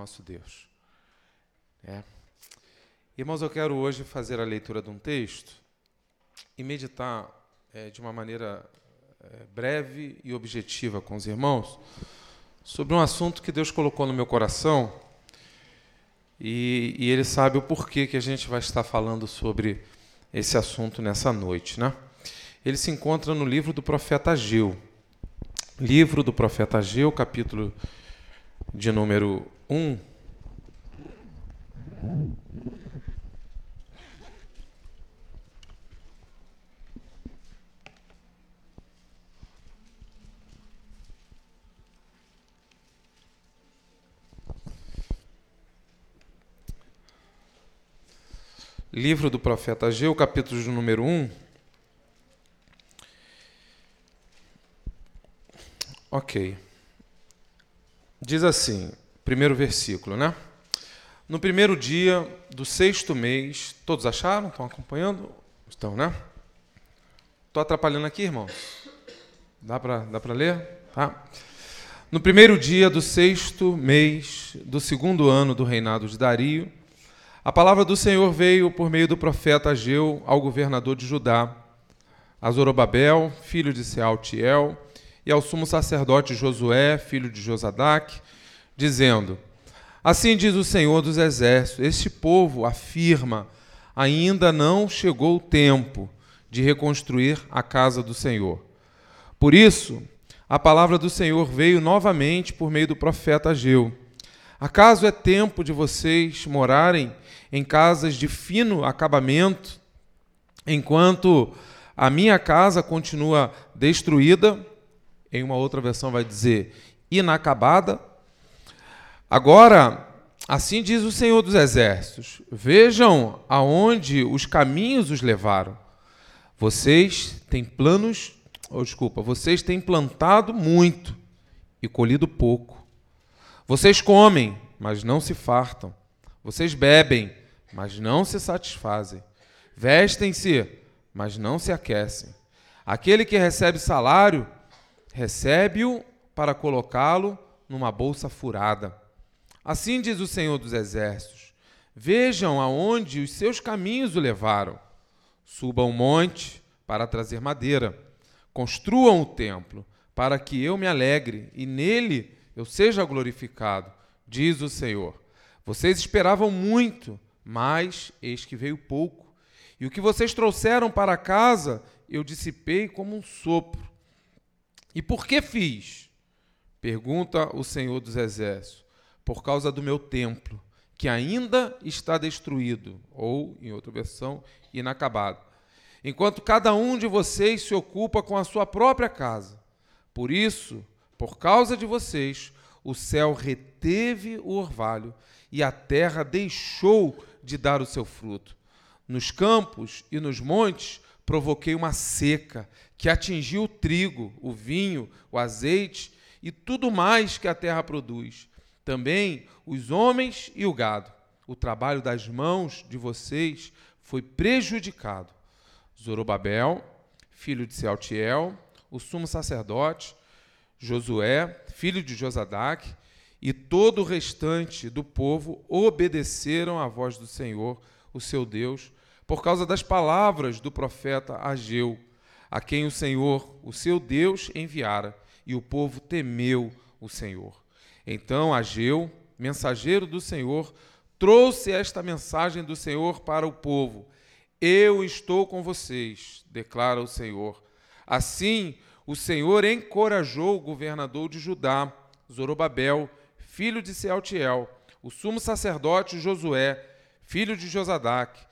nosso Deus. É. Irmãos, eu quero hoje fazer a leitura de um texto e meditar é, de uma maneira é, breve e objetiva com os irmãos sobre um assunto que Deus colocou no meu coração e, e Ele sabe o porquê que a gente vai estar falando sobre esse assunto nessa noite, né? Ele se encontra no livro do profeta Ageu. Livro do profeta Ageu, capítulo de número 1. Livro do profeta Ageu, capítulo de número 1. Ok. Diz assim, primeiro versículo, né? No primeiro dia do sexto mês, todos acharam? Estão acompanhando? Estão, né? Estou atrapalhando aqui, irmãos? Dá para dá ler? Tá? No primeiro dia do sexto mês do segundo ano do reinado de Dario, a palavra do Senhor veio por meio do profeta Ageu ao governador de Judá, a Zorobabel, filho de Sealtiel, e ao sumo sacerdote Josué, filho de Josadac, dizendo: Assim diz o Senhor dos Exércitos: Este povo afirma: ainda não chegou o tempo de reconstruir a casa do Senhor. Por isso, a palavra do Senhor veio novamente por meio do profeta Ageu. Acaso é tempo de vocês morarem em casas de fino acabamento, enquanto a minha casa continua destruída, em uma outra versão vai dizer inacabada. Agora, assim diz o Senhor dos Exércitos: vejam aonde os caminhos os levaram. Vocês têm planos, ou oh, desculpa, vocês têm plantado muito e colhido pouco. Vocês comem, mas não se fartam. Vocês bebem, mas não se satisfazem. Vestem-se, mas não se aquecem. Aquele que recebe salário, recebe-o para colocá-lo numa bolsa furada. Assim diz o Senhor dos Exércitos: Vejam aonde os seus caminhos o levaram. Subam o monte para trazer madeira. Construam o templo para que eu me alegre e nele eu seja glorificado, diz o Senhor. Vocês esperavam muito mas eis que veio pouco. E o que vocês trouxeram para casa, eu dissipei como um sopro. E por que fiz? Pergunta o Senhor dos Exércitos. Por causa do meu templo, que ainda está destruído, ou, em outra versão, inacabado. Enquanto cada um de vocês se ocupa com a sua própria casa. Por isso, por causa de vocês, o céu reteve o orvalho e a terra deixou de dar o seu fruto. Nos campos e nos montes provoquei uma seca que atingiu o trigo, o vinho, o azeite e tudo mais que a terra produz. Também os homens e o gado. O trabalho das mãos de vocês foi prejudicado. Zorobabel, filho de Sealtiel, o sumo sacerdote, Josué, filho de Josadac, e todo o restante do povo obedeceram à voz do Senhor, o seu Deus, por causa das palavras do profeta Ageu, a quem o Senhor, o seu Deus, enviara, e o povo temeu o Senhor. Então Ageu, mensageiro do Senhor, trouxe esta mensagem do Senhor para o povo: Eu estou com vocês, declara o Senhor. Assim, o Senhor encorajou o governador de Judá, Zorobabel, filho de Sealtiel, o sumo sacerdote Josué, filho de Josadac,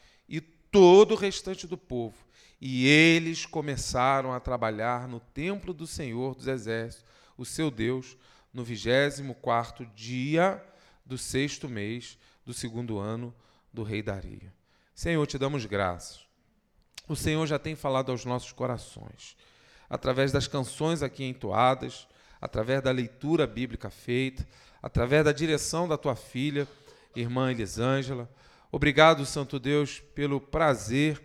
todo o restante do povo. E eles começaram a trabalhar no templo do Senhor dos Exércitos, o seu Deus, no vigésimo quarto dia do sexto mês do segundo ano do rei Dario. Senhor, te damos graças. O Senhor já tem falado aos nossos corações, através das canções aqui entoadas, através da leitura bíblica feita, através da direção da tua filha, irmã Elisângela. Obrigado, Santo Deus, pelo prazer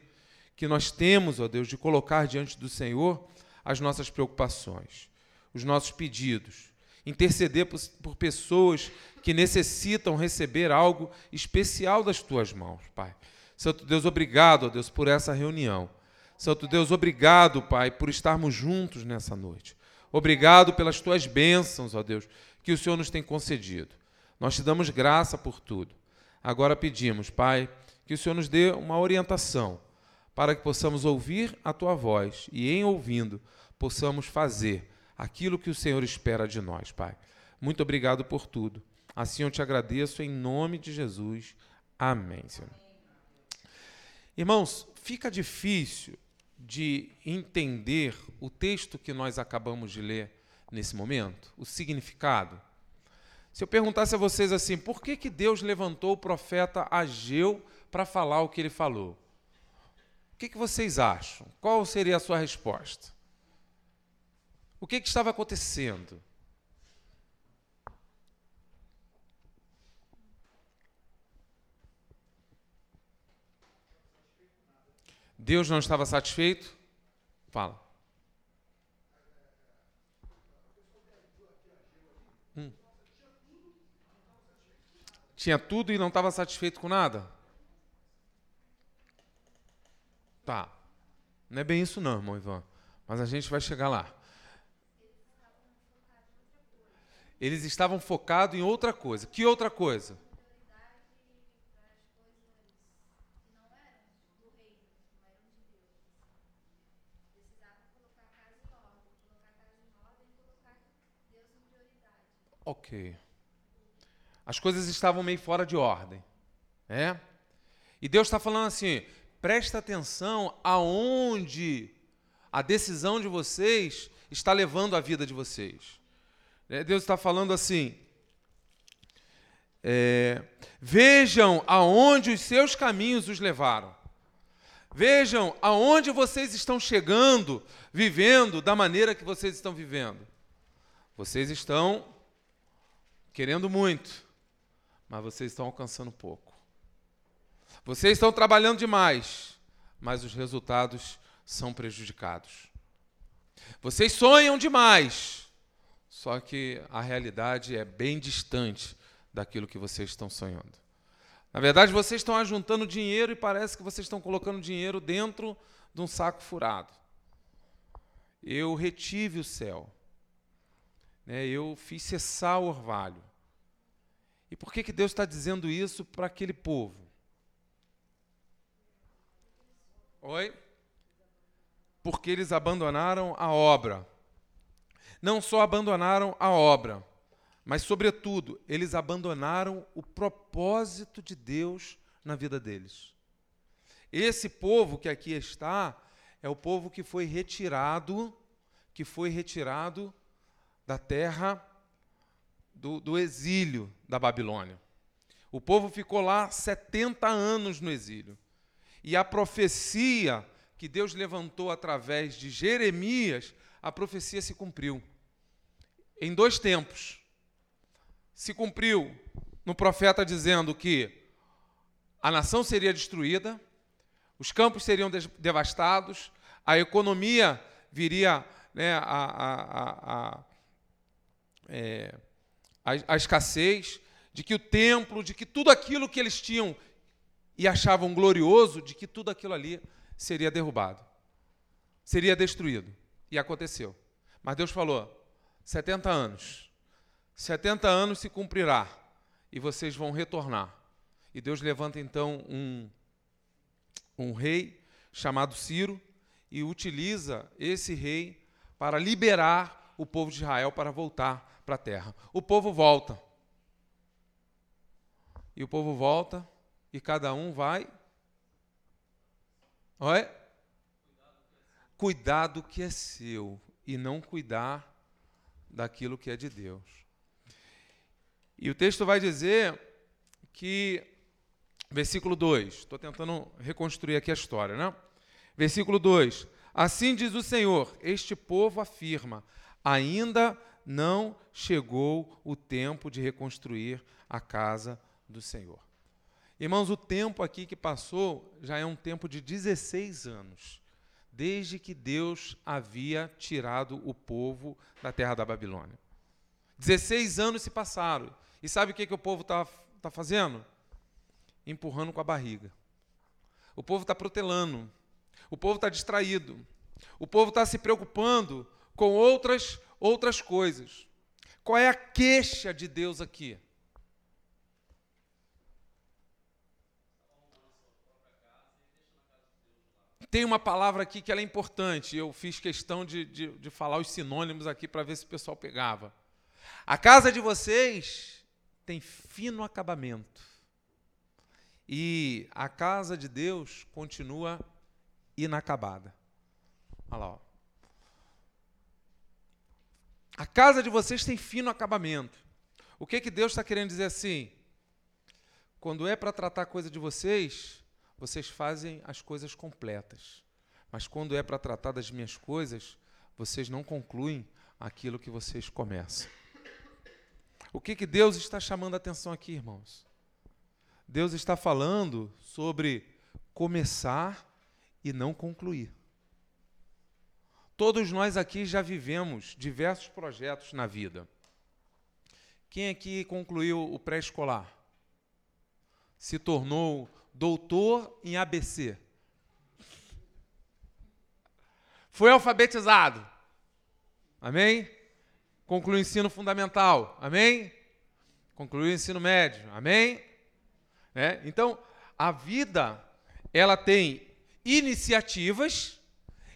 que nós temos, ó Deus, de colocar diante do Senhor as nossas preocupações, os nossos pedidos. interceder por, por pessoas que necessitam receber algo especial das tuas mãos, Pai. Santo Deus, obrigado, ó Deus, por essa reunião. Santo Deus, obrigado, Pai, por estarmos juntos nessa noite. Obrigado pelas tuas bênçãos, ó Deus, que o Senhor nos tem concedido. Nós te damos graça por tudo. Agora pedimos, Pai, que o Senhor nos dê uma orientação para que possamos ouvir a tua voz e, em ouvindo, possamos fazer aquilo que o Senhor espera de nós, Pai. Muito obrigado por tudo. Assim eu te agradeço em nome de Jesus. Amém, Senhor. Irmãos, fica difícil de entender o texto que nós acabamos de ler nesse momento, o significado. Se eu perguntasse a vocês assim, por que, que Deus levantou o profeta Ageu para falar o que ele falou? O que, que vocês acham? Qual seria a sua resposta? O que, que estava acontecendo? Deus não estava satisfeito? Fala. Tinha tudo e não estava satisfeito com nada? Tá. Não é bem isso não, irmão Ivan. Mas a gente vai chegar lá. Eles estavam focados em outra coisa. Que outra coisa? Ok. As coisas estavam meio fora de ordem. É? E Deus está falando assim: presta atenção aonde a decisão de vocês está levando a vida de vocês. É, Deus está falando assim: é, vejam aonde os seus caminhos os levaram. Vejam aonde vocês estão chegando, vivendo da maneira que vocês estão vivendo. Vocês estão querendo muito, mas vocês estão alcançando pouco. Vocês estão trabalhando demais, mas os resultados são prejudicados. Vocês sonham demais, só que a realidade é bem distante daquilo que vocês estão sonhando. Na verdade, vocês estão ajuntando dinheiro e parece que vocês estão colocando dinheiro dentro de um saco furado. Eu retive o céu né, eu fiz cessar o orvalho. E por que, que Deus está dizendo isso para aquele povo? Oi? Porque eles abandonaram a obra. Não só abandonaram a obra, mas, sobretudo, eles abandonaram o propósito de Deus na vida deles. Esse povo que aqui está é o povo que foi retirado, que foi retirado da terra do, do exílio da Babilônia. O povo ficou lá 70 anos no exílio. E a profecia que Deus levantou através de Jeremias, a profecia se cumpriu. Em dois tempos. Se cumpriu no profeta dizendo que a nação seria destruída, os campos seriam devastados, a economia viria né, a, a, a, é, a, a escassez, de que o templo, de que tudo aquilo que eles tinham e achavam glorioso, de que tudo aquilo ali seria derrubado, seria destruído. E aconteceu. Mas Deus falou: 70 anos. 70 anos se cumprirá e vocês vão retornar. E Deus levanta então um, um rei chamado Ciro e utiliza esse rei para liberar o povo de Israel para voltar para a terra. O povo volta. E o povo volta e cada um vai. Olha. Cuidar do que é seu e não cuidar daquilo que é de Deus. E o texto vai dizer que, versículo 2, estou tentando reconstruir aqui a história, né? Versículo 2: Assim diz o Senhor: Este povo afirma, ainda não chegou o tempo de reconstruir a casa do Senhor. Irmãos, o tempo aqui que passou já é um tempo de 16 anos, desde que Deus havia tirado o povo da terra da Babilônia. 16 anos se passaram. E sabe o que, que o povo está tá fazendo? Empurrando com a barriga. O povo está protelando. O povo está distraído. O povo está se preocupando com outras, outras coisas. Qual é a queixa de Deus aqui? Tem uma palavra aqui que é importante. Eu fiz questão de, de, de falar os sinônimos aqui para ver se o pessoal pegava. A casa de vocês tem fino acabamento. E a casa de Deus continua inacabada. Olha lá. Ó. A casa de vocês tem fino acabamento. O que, que Deus está querendo dizer assim? Quando é para tratar coisa de vocês, vocês fazem as coisas completas. Mas quando é para tratar das minhas coisas, vocês não concluem aquilo que vocês começam. O que, que Deus está chamando a atenção aqui, irmãos? Deus está falando sobre começar e não concluir. Todos nós aqui já vivemos diversos projetos na vida. Quem aqui concluiu o pré-escolar? Se tornou doutor em ABC. Foi alfabetizado. Amém? Concluiu o ensino fundamental. Amém? Concluiu o ensino médio. Amém? É? Então, a vida, ela tem iniciativas,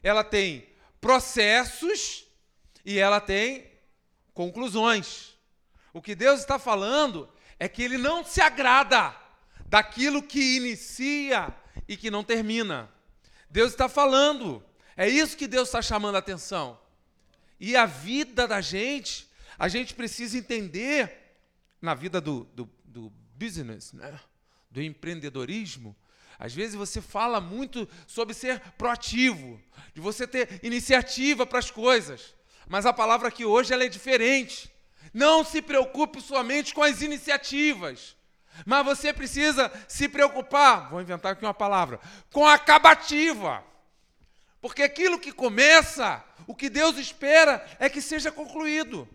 ela tem processos e ela tem conclusões. O que Deus está falando é que Ele não se agrada daquilo que inicia e que não termina. Deus está falando, é isso que Deus está chamando a atenção. E a vida da gente, a gente precisa entender, na vida do, do, do business, né? do empreendedorismo, às vezes você fala muito sobre ser proativo, de você ter iniciativa para as coisas, mas a palavra aqui hoje ela é diferente. Não se preocupe somente com as iniciativas, mas você precisa se preocupar, vou inventar aqui uma palavra, com a acabativa. Porque aquilo que começa, o que Deus espera é que seja concluído.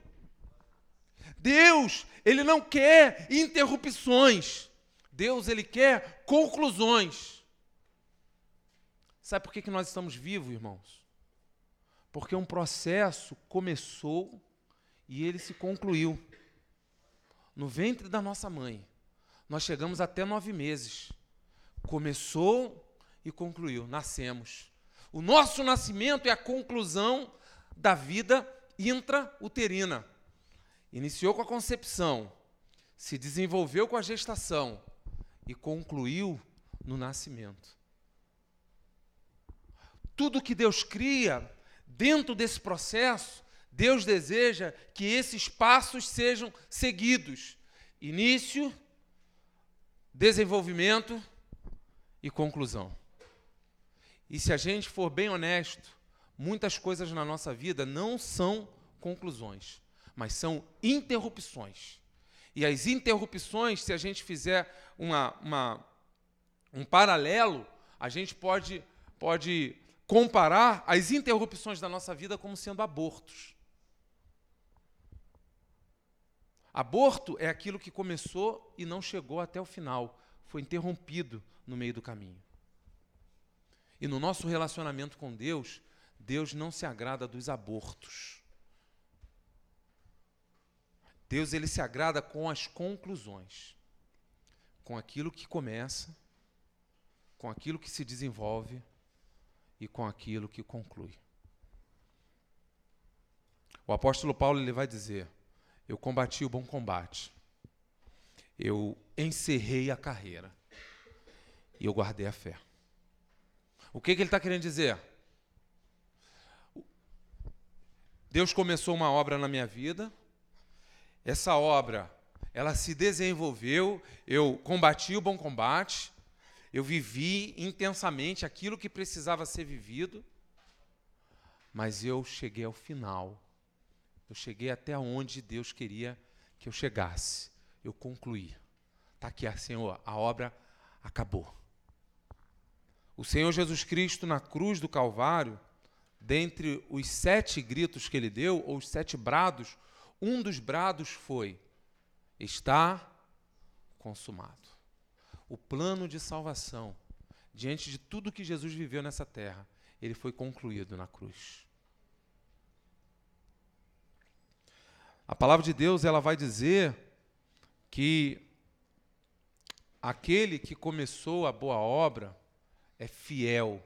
Deus, ele não quer interrupções. Deus, ele quer conclusões. Sabe por que, que nós estamos vivos, irmãos? Porque um processo começou e ele se concluiu. No ventre da nossa mãe. Nós chegamos até nove meses. Começou e concluiu. Nascemos. O nosso nascimento é a conclusão da vida intrauterina. Iniciou com a concepção, se desenvolveu com a gestação e concluiu no nascimento. Tudo que Deus cria, dentro desse processo, Deus deseja que esses passos sejam seguidos. Início, desenvolvimento e conclusão. E se a gente for bem honesto, muitas coisas na nossa vida não são conclusões, mas são interrupções. E as interrupções, se a gente fizer uma, uma, um paralelo, a gente pode, pode comparar as interrupções da nossa vida como sendo abortos. Aborto é aquilo que começou e não chegou até o final, foi interrompido no meio do caminho. E no nosso relacionamento com Deus, Deus não se agrada dos abortos. Deus ele se agrada com as conclusões, com aquilo que começa, com aquilo que se desenvolve e com aquilo que conclui. O apóstolo Paulo ele vai dizer: eu combati o bom combate. Eu encerrei a carreira. E eu guardei a fé. O que, que ele está querendo dizer? Deus começou uma obra na minha vida. Essa obra, ela se desenvolveu. Eu combati o bom combate. Eu vivi intensamente aquilo que precisava ser vivido. Mas eu cheguei ao final eu cheguei até onde Deus queria que eu chegasse. Eu concluí. Está aqui, Senhor, a obra acabou. O Senhor Jesus Cristo, na cruz do Calvário, dentre os sete gritos que ele deu, ou os sete brados, um dos brados foi: está consumado. O plano de salvação, diante de tudo que Jesus viveu nessa terra, ele foi concluído na cruz. A palavra de Deus, ela vai dizer que aquele que começou a boa obra é fiel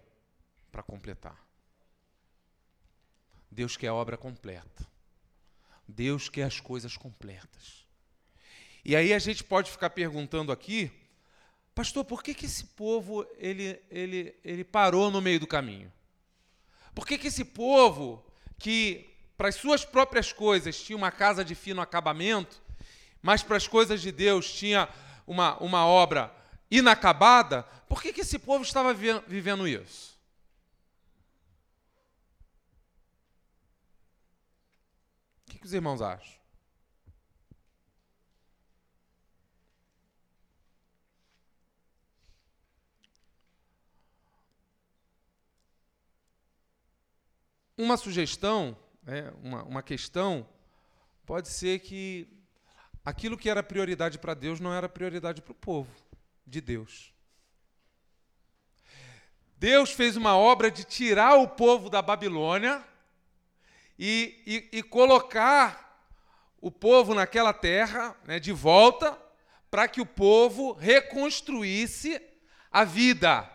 para completar. Deus quer a obra completa. Deus quer as coisas completas. E aí a gente pode ficar perguntando aqui, pastor, por que, que esse povo ele, ele, ele parou no meio do caminho? Por que, que esse povo que para as suas próprias coisas tinha uma casa de fino acabamento, mas para as coisas de Deus tinha uma, uma obra inacabada, por que, que esse povo estava vivendo isso? Que, os irmãos acham? Uma sugestão, né, uma, uma questão, pode ser que aquilo que era prioridade para Deus não era prioridade para o povo de Deus. Deus fez uma obra de tirar o povo da Babilônia e, e, e colocar o povo naquela terra né, de volta para que o povo reconstruísse a vida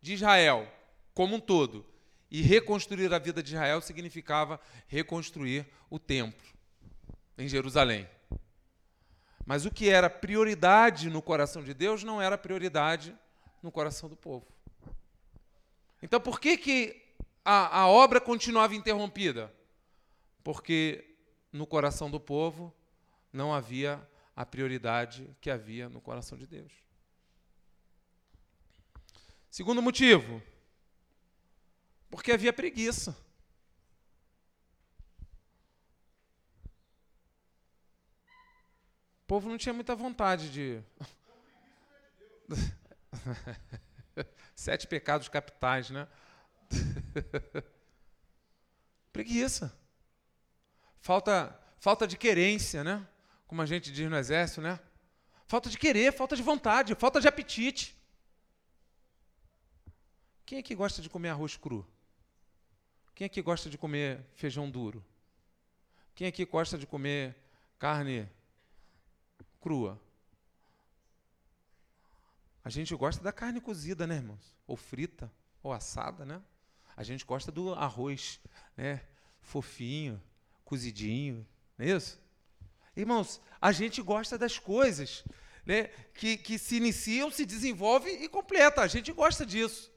de Israel como um todo. E reconstruir a vida de Israel significava reconstruir o templo em Jerusalém. Mas o que era prioridade no coração de Deus não era prioridade no coração do povo. Então, por que, que a, a obra continuava interrompida? Porque no coração do povo não havia a prioridade que havia no coração de Deus. Segundo motivo, porque havia preguiça. O povo não tinha muita vontade de. Sete pecados capitais, né? Preguiça. Falta, falta de querência, né? Como a gente diz no exército, né? Falta de querer, falta de vontade, falta de apetite. Quem é que gosta de comer arroz cru? Quem é que gosta de comer feijão duro? Quem é que gosta de comer carne crua. A gente gosta da carne cozida, né, irmãos? Ou frita, ou assada, né? A gente gosta do arroz, né? Fofinho, cozidinho, não é isso? Irmãos, a gente gosta das coisas né, que, que se iniciam, se desenvolvem e completa. A gente gosta disso.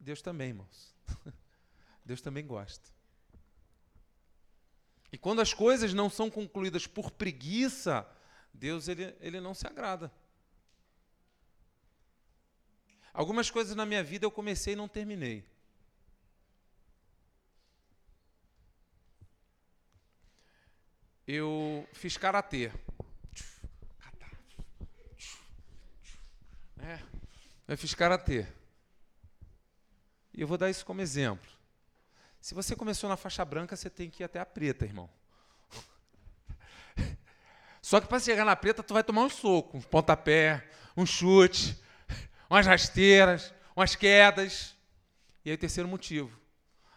Deus também, irmãos. Deus também gosta. E quando as coisas não são concluídas por preguiça, Deus ele, ele não se agrada. Algumas coisas na minha vida eu comecei e não terminei. Eu fiz karatê. É, eu fiz karatê. E eu vou dar isso como exemplo. Se você começou na faixa branca, você tem que ir até a preta, irmão. Só que para chegar na preta, tu vai tomar um soco, um pontapé, um chute, umas rasteiras, umas quedas. E aí o terceiro motivo.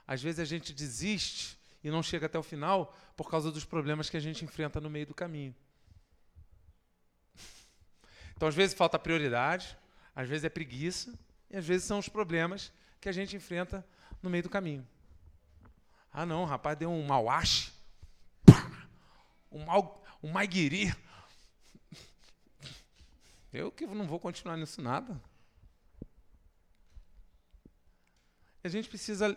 Às vezes a gente desiste e não chega até o final por causa dos problemas que a gente enfrenta no meio do caminho. Então, às vezes falta prioridade, às vezes é preguiça, e às vezes são os problemas que a gente enfrenta no meio do caminho. Ah, não, rapaz deu um mauache. Um, mal, um maiguiri. Eu que não vou continuar nisso nada. A gente precisa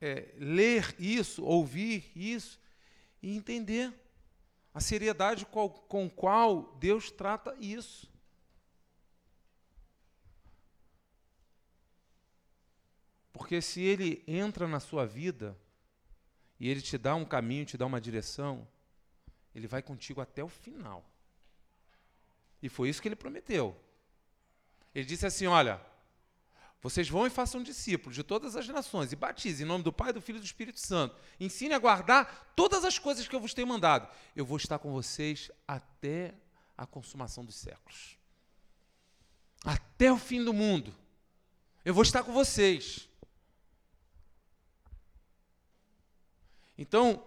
é, ler isso, ouvir isso e entender a seriedade com, com qual Deus trata isso. Porque se ele entra na sua vida, e ele te dá um caminho, te dá uma direção, ele vai contigo até o final. E foi isso que ele prometeu. Ele disse assim: Olha, Vocês vão e façam discípulos de todas as nações e batizem em nome do Pai, do Filho e do Espírito Santo. Ensine a guardar todas as coisas que eu vos tenho mandado. Eu vou estar com vocês até a consumação dos séculos. Até o fim do mundo. Eu vou estar com vocês. Então,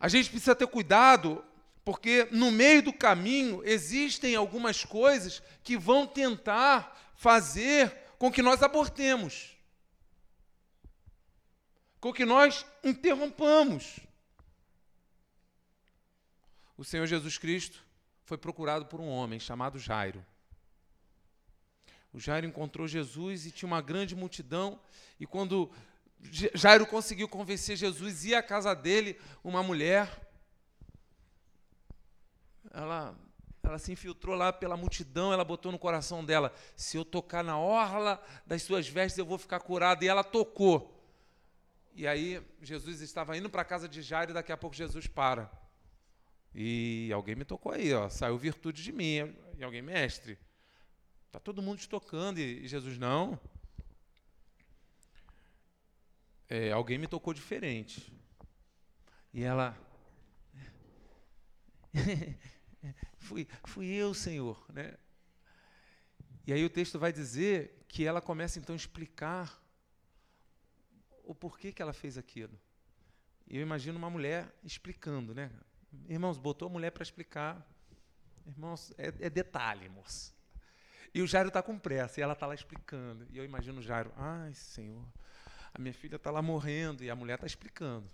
a gente precisa ter cuidado, porque no meio do caminho existem algumas coisas que vão tentar fazer com que nós abortemos, com que nós interrompamos. O Senhor Jesus Cristo foi procurado por um homem chamado Jairo. O Jairo encontrou Jesus e tinha uma grande multidão, e quando Jairo conseguiu convencer Jesus, ia à casa dele uma mulher. Ela ela se infiltrou lá pela multidão, ela botou no coração dela: se eu tocar na orla das suas vestes, eu vou ficar curada. E ela tocou. E aí Jesus estava indo para a casa de Jairo e daqui a pouco Jesus para. E alguém me tocou aí, ó, saiu virtude de mim. E alguém, mestre, está todo mundo te tocando. E Jesus, não. É, alguém me tocou diferente. E ela. fui, fui eu, Senhor. Né? E aí o texto vai dizer que ela começa então a explicar o porquê que ela fez aquilo. Eu imagino uma mulher explicando, né? Irmãos, botou a mulher para explicar. Irmãos, é, é, detalhe, moço. E o Jairo está com pressa, e ela está lá explicando. E eu imagino o Jairo, ai, Senhor, a minha filha está lá morrendo, e a mulher está explicando.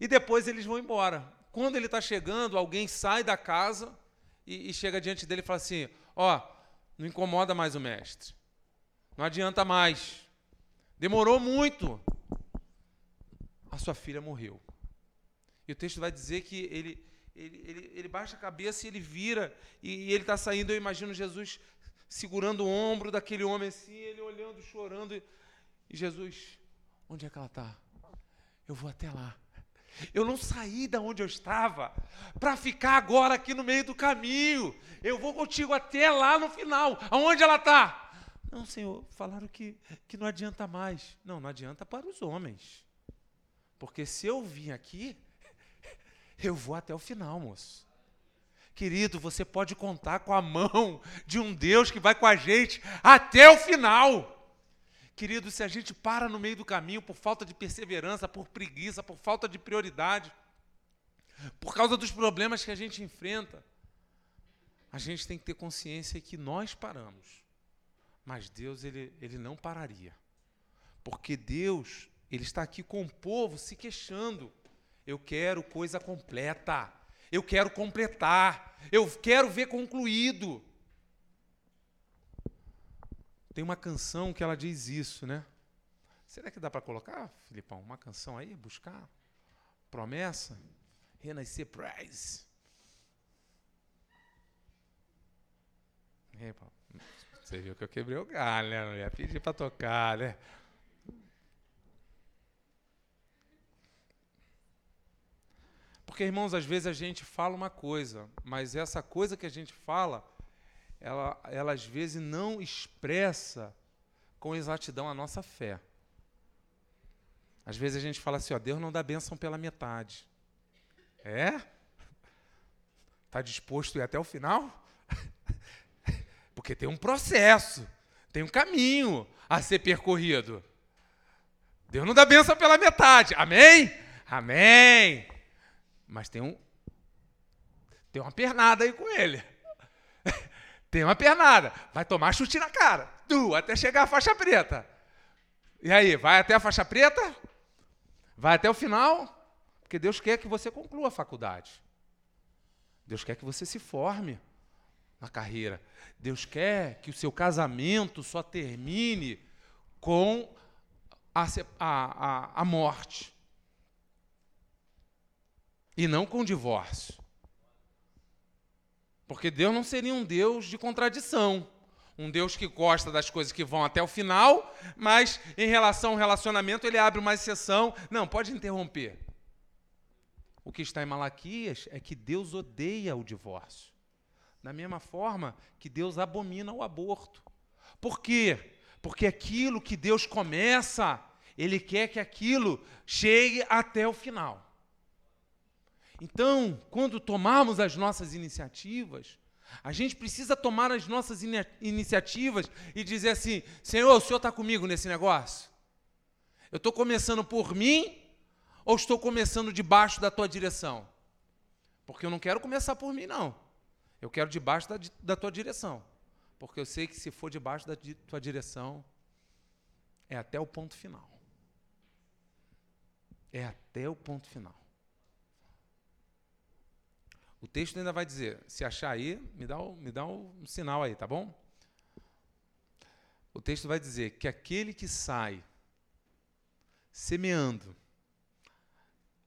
E depois eles vão embora. Quando ele está chegando, alguém sai da casa e, e, chega diante dele e fala assim: Ó, oh, não incomoda mais o mestre. Não adianta mais. Demorou muito. A sua filha morreu. E o texto vai dizer que ele, ele, ele, ele baixa a cabeça e ele vira, e, e ele está saindo. Eu imagino Jesus segurando o ombro daquele homem assim, ele olhando, chorando. E, e Jesus, onde é que ela está? Eu vou até lá. Eu não saí da onde eu estava para ficar agora aqui no meio do caminho. Eu vou contigo até lá no final. Aonde ela está? Não, Senhor, falaram que, que não adianta mais. Não, não adianta para os homens. Porque se eu vim aqui, eu vou até o final, moço. Querido, você pode contar com a mão de um Deus que vai com a gente até o final. Querido, se a gente para no meio do caminho por falta de perseverança, por preguiça, por falta de prioridade, por causa dos problemas que a gente enfrenta, a gente tem que ter consciência que nós paramos. Mas Deus, ele, ele não pararia. Porque Deus, ele está aqui com o povo se queixando. Eu quero coisa completa. Eu quero completar. Eu quero ver concluído. Tem uma canção que ela diz isso, né? Será que dá para colocar, Filipão, uma canção aí, buscar? Promessa? Renascer Prize. Você viu que eu quebrei o galho, né? Não ia pedir para tocar, né? Porque, irmãos, às vezes a gente fala uma coisa, mas essa coisa que a gente fala ela, ela às vezes não expressa com exatidão a nossa fé. Às vezes a gente fala assim, ó, Deus não dá bênção pela metade. É? Está disposto a ir até o final? Porque tem um processo, tem um caminho a ser percorrido. Deus não dá bênção pela metade. Amém? Amém. Mas tem um tem uma pernada aí com ele. Tem uma pernada. Vai tomar chute na cara. Tu, até chegar a faixa preta. E aí, vai até a faixa preta? Vai até o final? Porque Deus quer que você conclua a faculdade. Deus quer que você se forme na carreira. Deus quer que o seu casamento só termine com a, a, a morte. E não com o divórcio. Porque Deus não seria um Deus de contradição. Um Deus que gosta das coisas que vão até o final, mas em relação ao relacionamento ele abre uma exceção. Não, pode interromper. O que está em Malaquias é que Deus odeia o divórcio. Da mesma forma que Deus abomina o aborto. Por quê? Porque aquilo que Deus começa, Ele quer que aquilo chegue até o final. Então, quando tomarmos as nossas iniciativas, a gente precisa tomar as nossas in iniciativas e dizer assim: Senhor, o Senhor está comigo nesse negócio? Eu estou começando por mim ou estou começando debaixo da tua direção? Porque eu não quero começar por mim, não. Eu quero debaixo da, da tua direção. Porque eu sei que se for debaixo da tua direção, é até o ponto final. É até o ponto final. O texto ainda vai dizer, se achar aí, me dá, me dá um sinal aí, tá bom? O texto vai dizer que aquele que sai semeando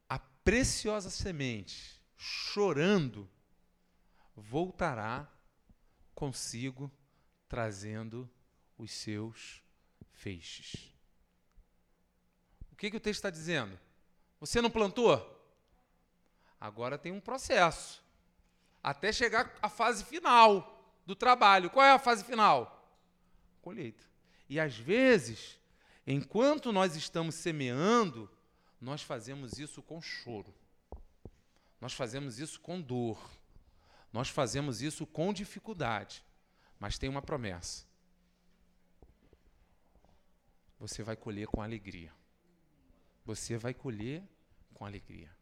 a preciosa semente, chorando, voltará consigo trazendo os seus feixes. O que, que o texto está dizendo? Você não plantou? Agora tem um processo. Até chegar à fase final do trabalho. Qual é a fase final? Colheita. E às vezes, enquanto nós estamos semeando, nós fazemos isso com choro. Nós fazemos isso com dor. Nós fazemos isso com dificuldade. Mas tem uma promessa. Você vai colher com alegria. Você vai colher com alegria.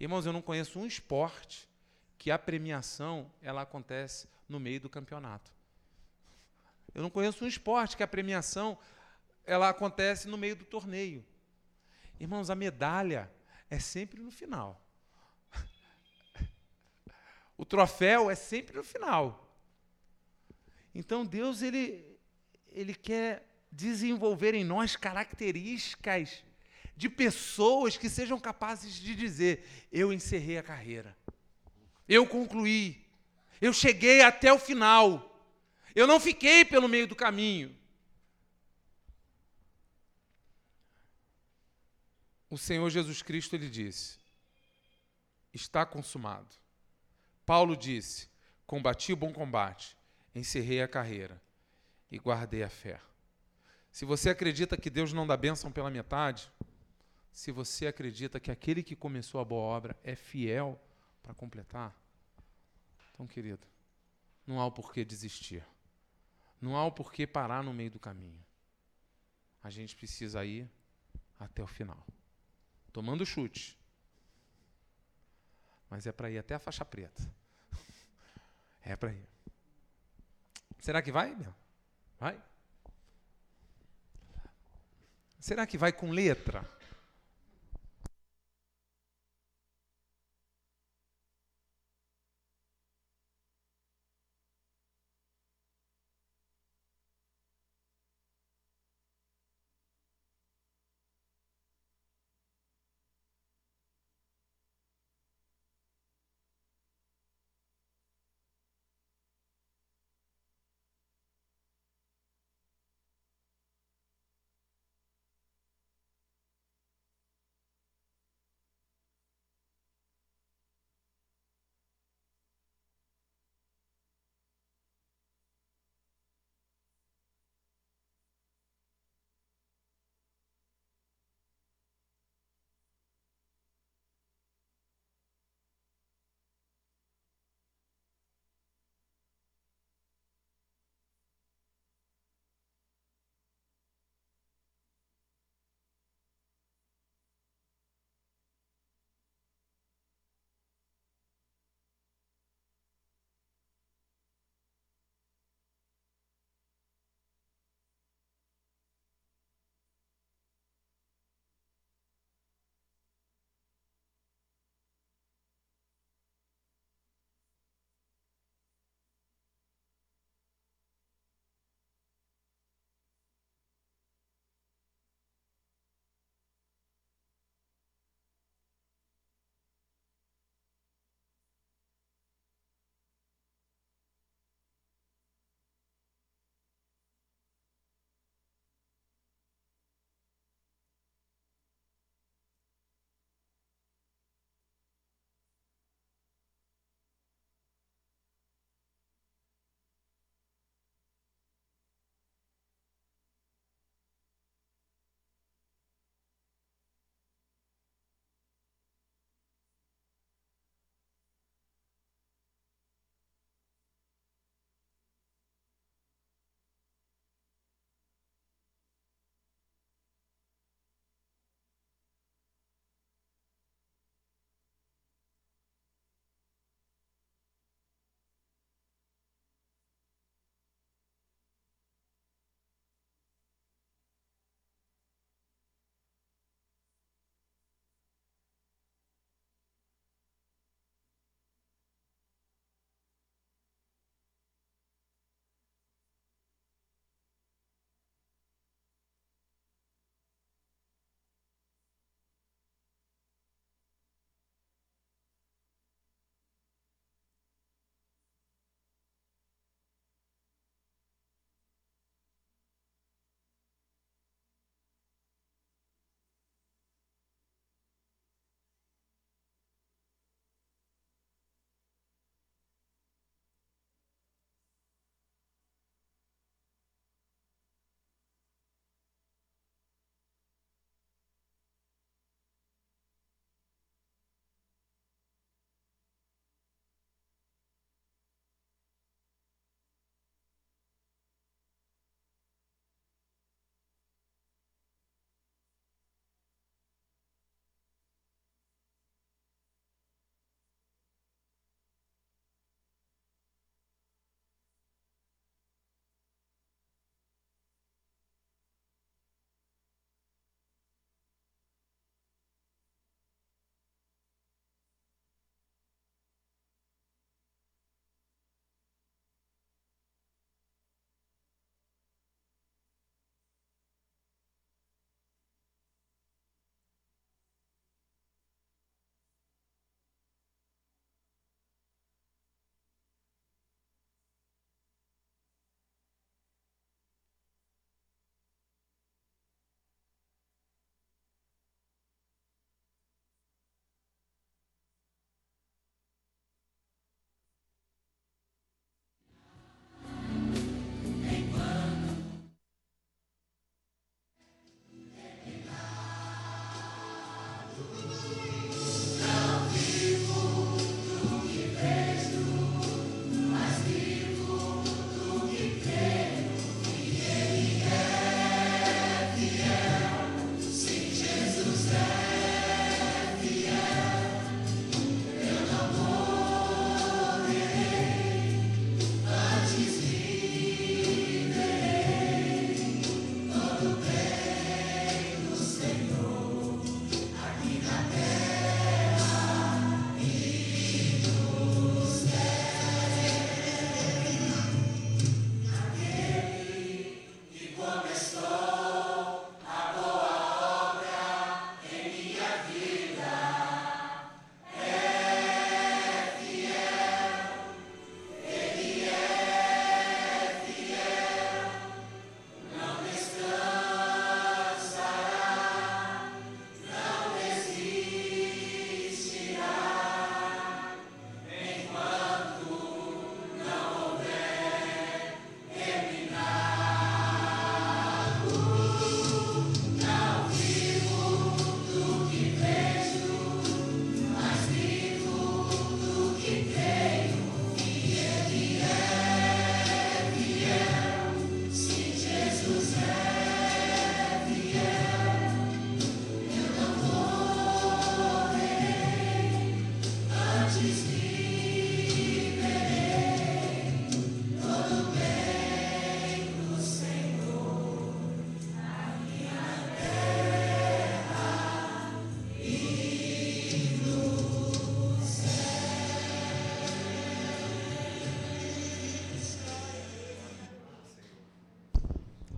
Irmãos, eu não conheço um esporte que a premiação ela acontece no meio do campeonato. Eu não conheço um esporte que a premiação ela acontece no meio do torneio. Irmãos, a medalha é sempre no final. O troféu é sempre no final. Então Deus ele ele quer desenvolver em nós características de pessoas que sejam capazes de dizer: eu encerrei a carreira, eu concluí, eu cheguei até o final, eu não fiquei pelo meio do caminho. O Senhor Jesus Cristo ele disse: está consumado. Paulo disse: combati o bom combate, encerrei a carreira e guardei a fé. Se você acredita que Deus não dá bênção pela metade, se você acredita que aquele que começou a boa obra é fiel para completar, então, querido, não há o porquê desistir. Não há o porquê parar no meio do caminho. A gente precisa ir até o final. Tomando chute. Mas é para ir até a faixa preta. É para ir. Será que vai, meu? Vai? Será que vai com letra?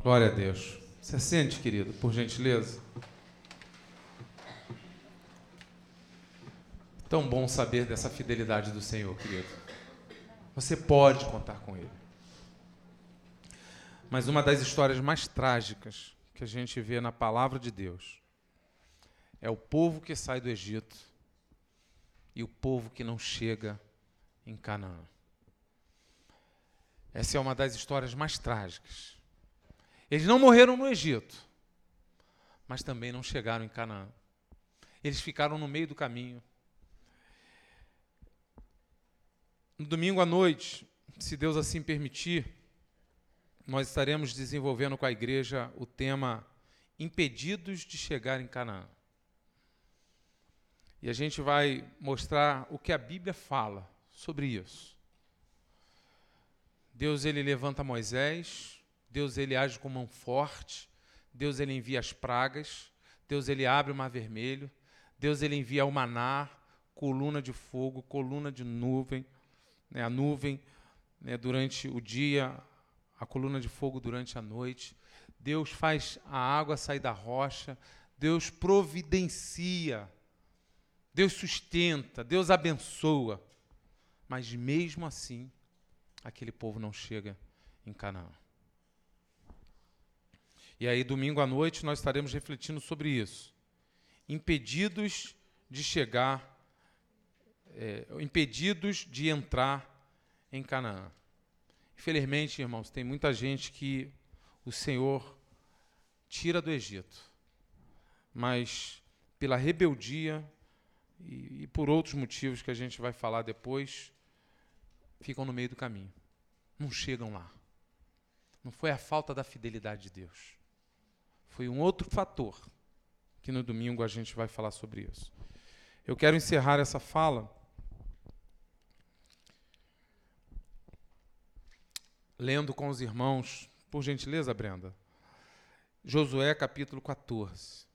Glória a Deus. Você sente, querido, por gentileza? Tão bom saber dessa fidelidade do Senhor, querido. Você pode contar com Ele. Mas uma das histórias mais trágicas que a gente vê na palavra de Deus é o povo que sai do Egito e o povo que não chega em Canaã. Essa é uma das histórias mais trágicas. Eles não morreram no Egito, mas também não chegaram em Canaã. Eles ficaram no meio do caminho. No domingo à noite, se Deus assim permitir, nós estaremos desenvolvendo com a igreja o tema Impedidos de chegar em Canaã. E a gente vai mostrar o que a Bíblia fala sobre isso. Deus ele levanta Moisés, Deus ele age com mão forte, Deus ele envia as pragas, Deus ele abre o mar vermelho, Deus ele envia o maná, coluna de fogo, coluna de nuvem, né, a nuvem né, durante o dia, a coluna de fogo durante a noite. Deus faz a água sair da rocha, Deus providencia, Deus sustenta, Deus abençoa. Mas mesmo assim, aquele povo não chega em Canaã. E aí, domingo à noite, nós estaremos refletindo sobre isso. Impedidos de chegar, é, impedidos de entrar em Canaã. Infelizmente, irmãos, tem muita gente que o Senhor tira do Egito, mas pela rebeldia e, e por outros motivos que a gente vai falar depois, ficam no meio do caminho, não chegam lá. Não foi a falta da fidelidade de Deus, foi um outro fator que no domingo a gente vai falar sobre isso. Eu quero encerrar essa fala lendo com os irmãos, por gentileza, Brenda, Josué capítulo 14.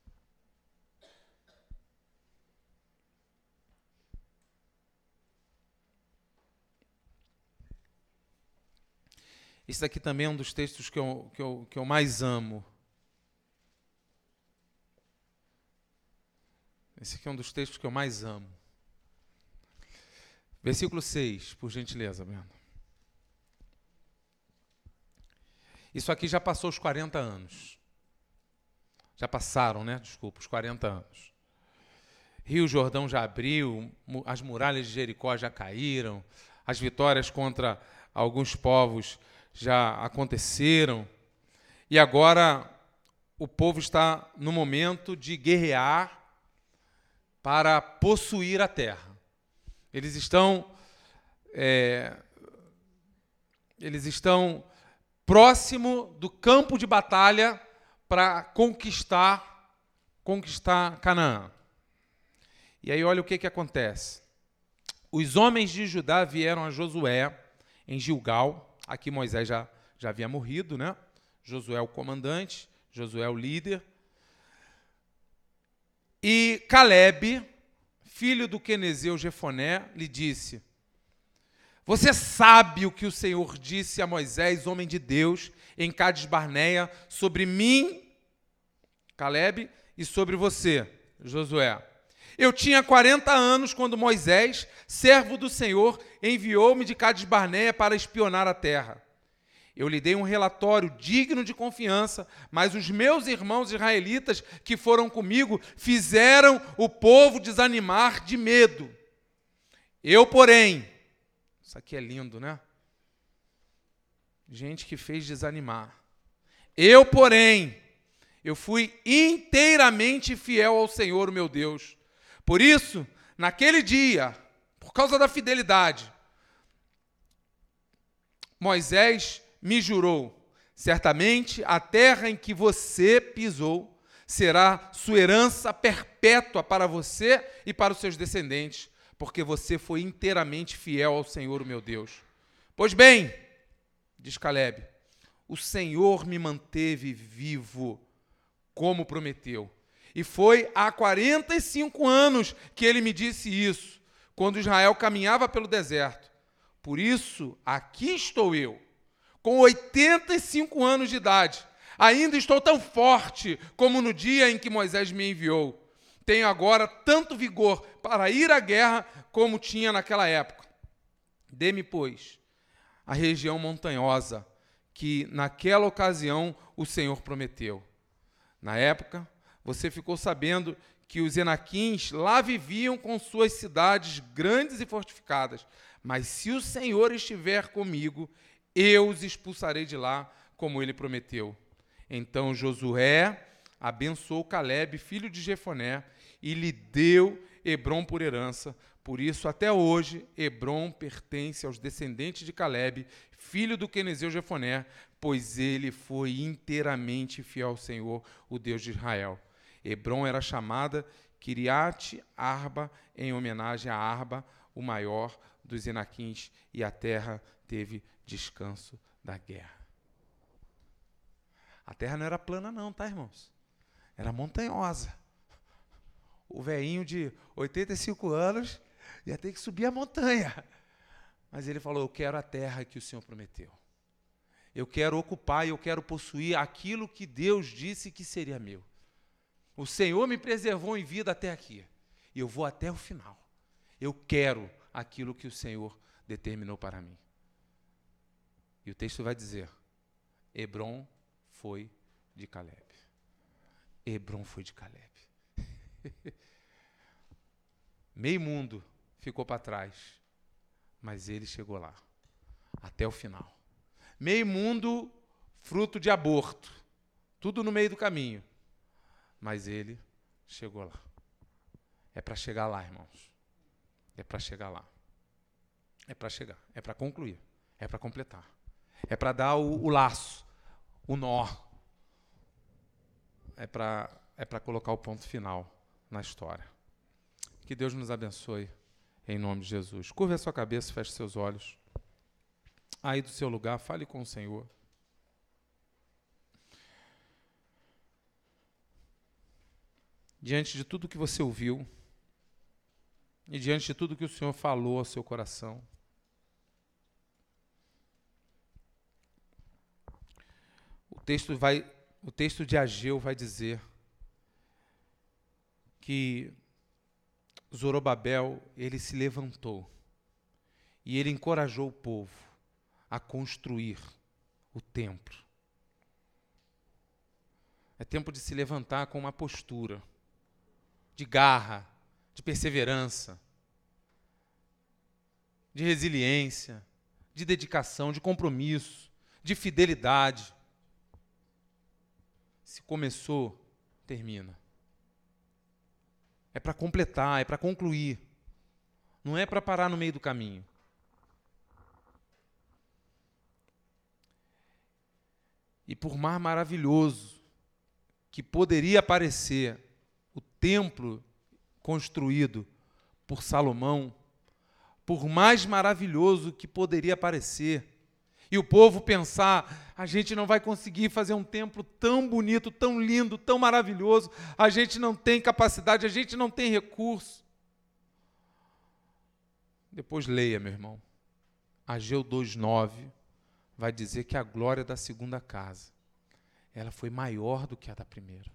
Esse aqui também é um dos textos que eu, que eu, que eu mais amo. Esse aqui é um dos textos que eu mais amo. Versículo 6, por gentileza, Brenda. Isso aqui já passou os 40 anos. Já passaram, né? Desculpa, os 40 anos. Rio Jordão já abriu, as muralhas de Jericó já caíram, as vitórias contra alguns povos já aconteceram. E agora o povo está no momento de guerrear para possuir a terra. Eles estão. É, eles estão próximo do campo de batalha para conquistar conquistar Canaã. E aí olha o que, que acontece. Os homens de Judá vieram a Josué em Gilgal. Aqui Moisés já, já havia morrido, né? Josué o comandante, Josué o líder. E Caleb, filho do Quenezeu Jefoné, lhe disse: você sabe o que o Senhor disse a Moisés, homem de Deus, em Cades Barneia, sobre mim, Caleb, e sobre você, Josué. Eu tinha 40 anos quando Moisés, servo do Senhor, enviou-me de Cades Barneia para espionar a terra. Eu lhe dei um relatório digno de confiança, mas os meus irmãos israelitas que foram comigo fizeram o povo desanimar de medo. Eu, porém, isso aqui é lindo, né? Gente que fez desanimar. Eu, porém, eu fui inteiramente fiel ao Senhor, meu Deus. Por isso, naquele dia, por causa da fidelidade, Moisés me jurou: certamente a terra em que você pisou será sua herança perpétua para você e para os seus descendentes porque você foi inteiramente fiel ao Senhor, meu Deus. Pois bem, diz Caleb, o Senhor me manteve vivo, como prometeu. E foi há 45 anos que ele me disse isso, quando Israel caminhava pelo deserto. Por isso, aqui estou eu, com 85 anos de idade. Ainda estou tão forte como no dia em que Moisés me enviou. Tenho agora tanto vigor para ir à guerra como tinha naquela época. Dê-me, pois, a região montanhosa que naquela ocasião o Senhor prometeu. Na época, você ficou sabendo que os Enaquins lá viviam com suas cidades grandes e fortificadas. Mas se o Senhor estiver comigo, eu os expulsarei de lá, como ele prometeu. Então Josué abençoou Caleb, filho de Jefoné, e lhe deu Hebron por herança. Por isso, até hoje, Hebron pertence aos descendentes de Caleb, filho do Quenezeu Jefoné, pois ele foi inteiramente fiel ao Senhor, o Deus de Israel. Hebron era chamada Kiriat Arba, em homenagem a Arba, o maior dos Enaquins, e a terra teve descanso da guerra. A terra não era plana, não, tá, irmãos? Era montanhosa. O velhinho de 85 anos ia ter que subir a montanha. Mas ele falou: Eu quero a terra que o Senhor prometeu. Eu quero ocupar eu quero possuir aquilo que Deus disse que seria meu. O Senhor me preservou em vida até aqui. E eu vou até o final. Eu quero aquilo que o Senhor determinou para mim. E o texto vai dizer: Hebron foi de Caleb. Hebron foi de Caleb. Meio mundo ficou para trás, mas ele chegou lá, até o final. Meio mundo, fruto de aborto, tudo no meio do caminho, mas ele chegou lá. É para chegar lá, irmãos. É para chegar lá. É para chegar, é para concluir, é para completar. É para dar o, o laço, o nó. É para é para colocar o ponto final na história. Que Deus nos abençoe em nome de Jesus. Curva a sua cabeça, feche seus olhos. Aí do seu lugar, fale com o Senhor. Diante de tudo que você ouviu, e diante de tudo que o Senhor falou ao seu coração, texto vai, o texto de Ageu vai dizer que Zorobabel, ele se levantou e ele encorajou o povo a construir o templo. É tempo de se levantar com uma postura de garra, de perseverança, de resiliência, de dedicação, de compromisso, de fidelidade. Se começou, termina. É para completar, é para concluir. Não é para parar no meio do caminho. E por mais maravilhoso que poderia parecer o templo construído por Salomão, por mais maravilhoso que poderia parecer, e o povo pensar: a gente não vai conseguir fazer um templo tão bonito, tão lindo, tão maravilhoso, a gente não tem capacidade, a gente não tem recurso. Depois leia, meu irmão. Ageu 2,9 vai dizer que a glória da segunda casa ela foi maior do que a da primeira.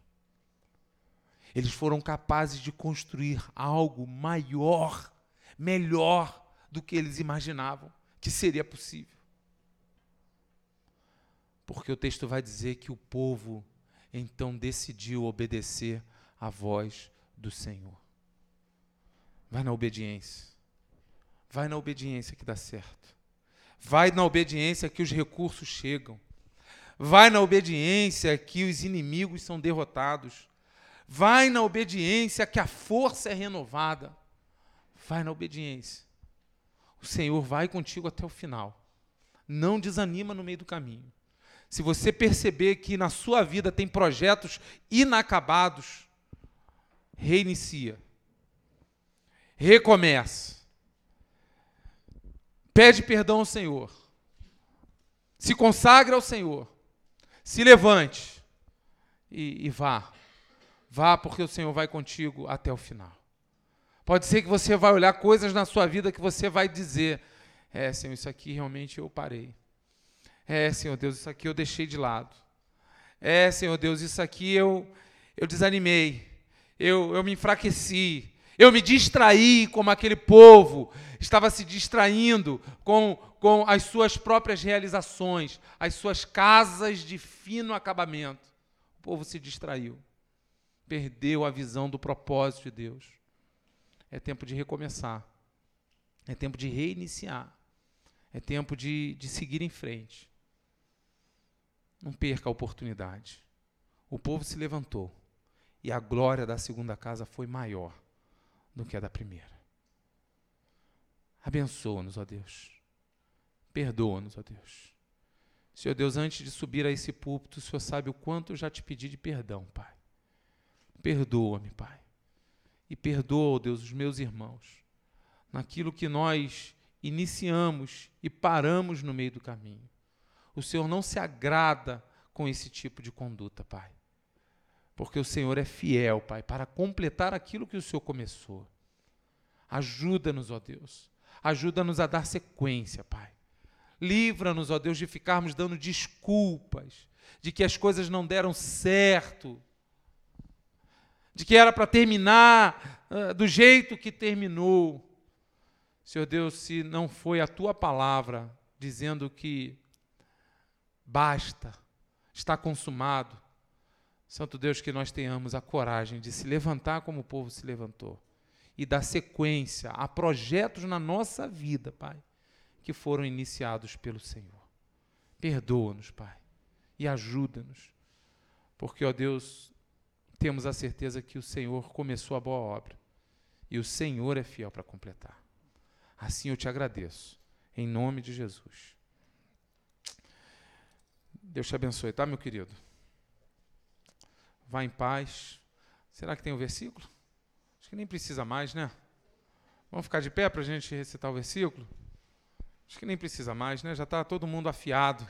Eles foram capazes de construir algo maior, melhor do que eles imaginavam que seria possível. Porque o texto vai dizer que o povo então decidiu obedecer à voz do Senhor. Vai na obediência. Vai na obediência que dá certo. Vai na obediência que os recursos chegam. Vai na obediência que os inimigos são derrotados. Vai na obediência que a força é renovada. Vai na obediência. O Senhor vai contigo até o final. Não desanima no meio do caminho se você perceber que na sua vida tem projetos inacabados, reinicia. Recomeça. Pede perdão ao Senhor. Se consagra ao Senhor. Se levante e, e vá. Vá porque o Senhor vai contigo até o final. Pode ser que você vai olhar coisas na sua vida que você vai dizer: É, Senhor, isso aqui realmente eu parei. É, Senhor Deus, isso aqui eu deixei de lado. É, Senhor Deus, isso aqui eu, eu desanimei, eu, eu me enfraqueci, eu me distraí como aquele povo estava se distraindo com, com as suas próprias realizações, as suas casas de fino acabamento. O povo se distraiu, perdeu a visão do propósito de Deus. É tempo de recomeçar, é tempo de reiniciar, é tempo de, de seguir em frente. Não perca a oportunidade. O povo se levantou e a glória da segunda casa foi maior do que a da primeira. Abençoa-nos, ó Deus. Perdoa-nos, ó Deus. Senhor Deus, antes de subir a esse púlpito, o Senhor sabe o quanto eu já te pedi de perdão, Pai. Perdoa-me, Pai. E perdoa, ó Deus, os meus irmãos, naquilo que nós iniciamos e paramos no meio do caminho. O Senhor não se agrada com esse tipo de conduta, Pai. Porque o Senhor é fiel, Pai, para completar aquilo que o Senhor começou. Ajuda-nos, ó Deus. Ajuda-nos a dar sequência, Pai. Livra-nos, ó Deus, de ficarmos dando desculpas, de que as coisas não deram certo, de que era para terminar uh, do jeito que terminou. Senhor Deus, se não foi a tua palavra dizendo que basta, está consumado, Santo Deus, que nós tenhamos a coragem de se levantar como o povo se levantou e dar sequência a projetos na nossa vida, Pai, que foram iniciados pelo Senhor. Perdoa-nos, Pai, e ajuda-nos, porque, ó Deus, temos a certeza que o Senhor começou a boa obra e o Senhor é fiel para completar. Assim eu te agradeço, em nome de Jesus. Deus te abençoe, tá, meu querido? Vá em paz. Será que tem o versículo? Acho que nem precisa mais, né? Vamos ficar de pé para a gente recitar o versículo? Acho que nem precisa mais, né? Já está todo mundo afiado.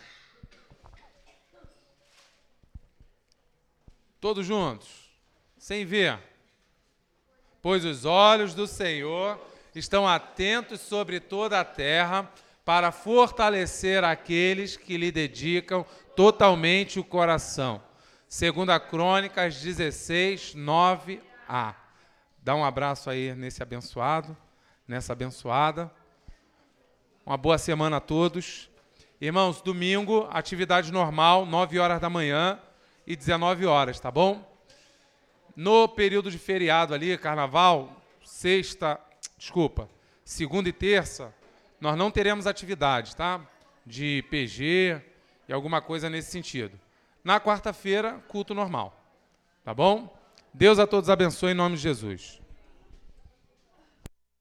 Todos juntos, sem ver. Pois os olhos do Senhor estão atentos sobre toda a terra para fortalecer aqueles que lhe dedicam totalmente o coração. Segunda Crônicas 16, 9a. Dá um abraço aí nesse abençoado, nessa abençoada. Uma boa semana a todos. Irmãos, domingo, atividade normal, 9 horas da manhã e 19 horas, tá bom? No período de feriado ali, carnaval, sexta, desculpa, segunda e terça, nós não teremos atividade, tá? De PG e alguma coisa nesse sentido. Na quarta-feira, culto normal. Tá bom? Deus a todos abençoe em nome de Jesus.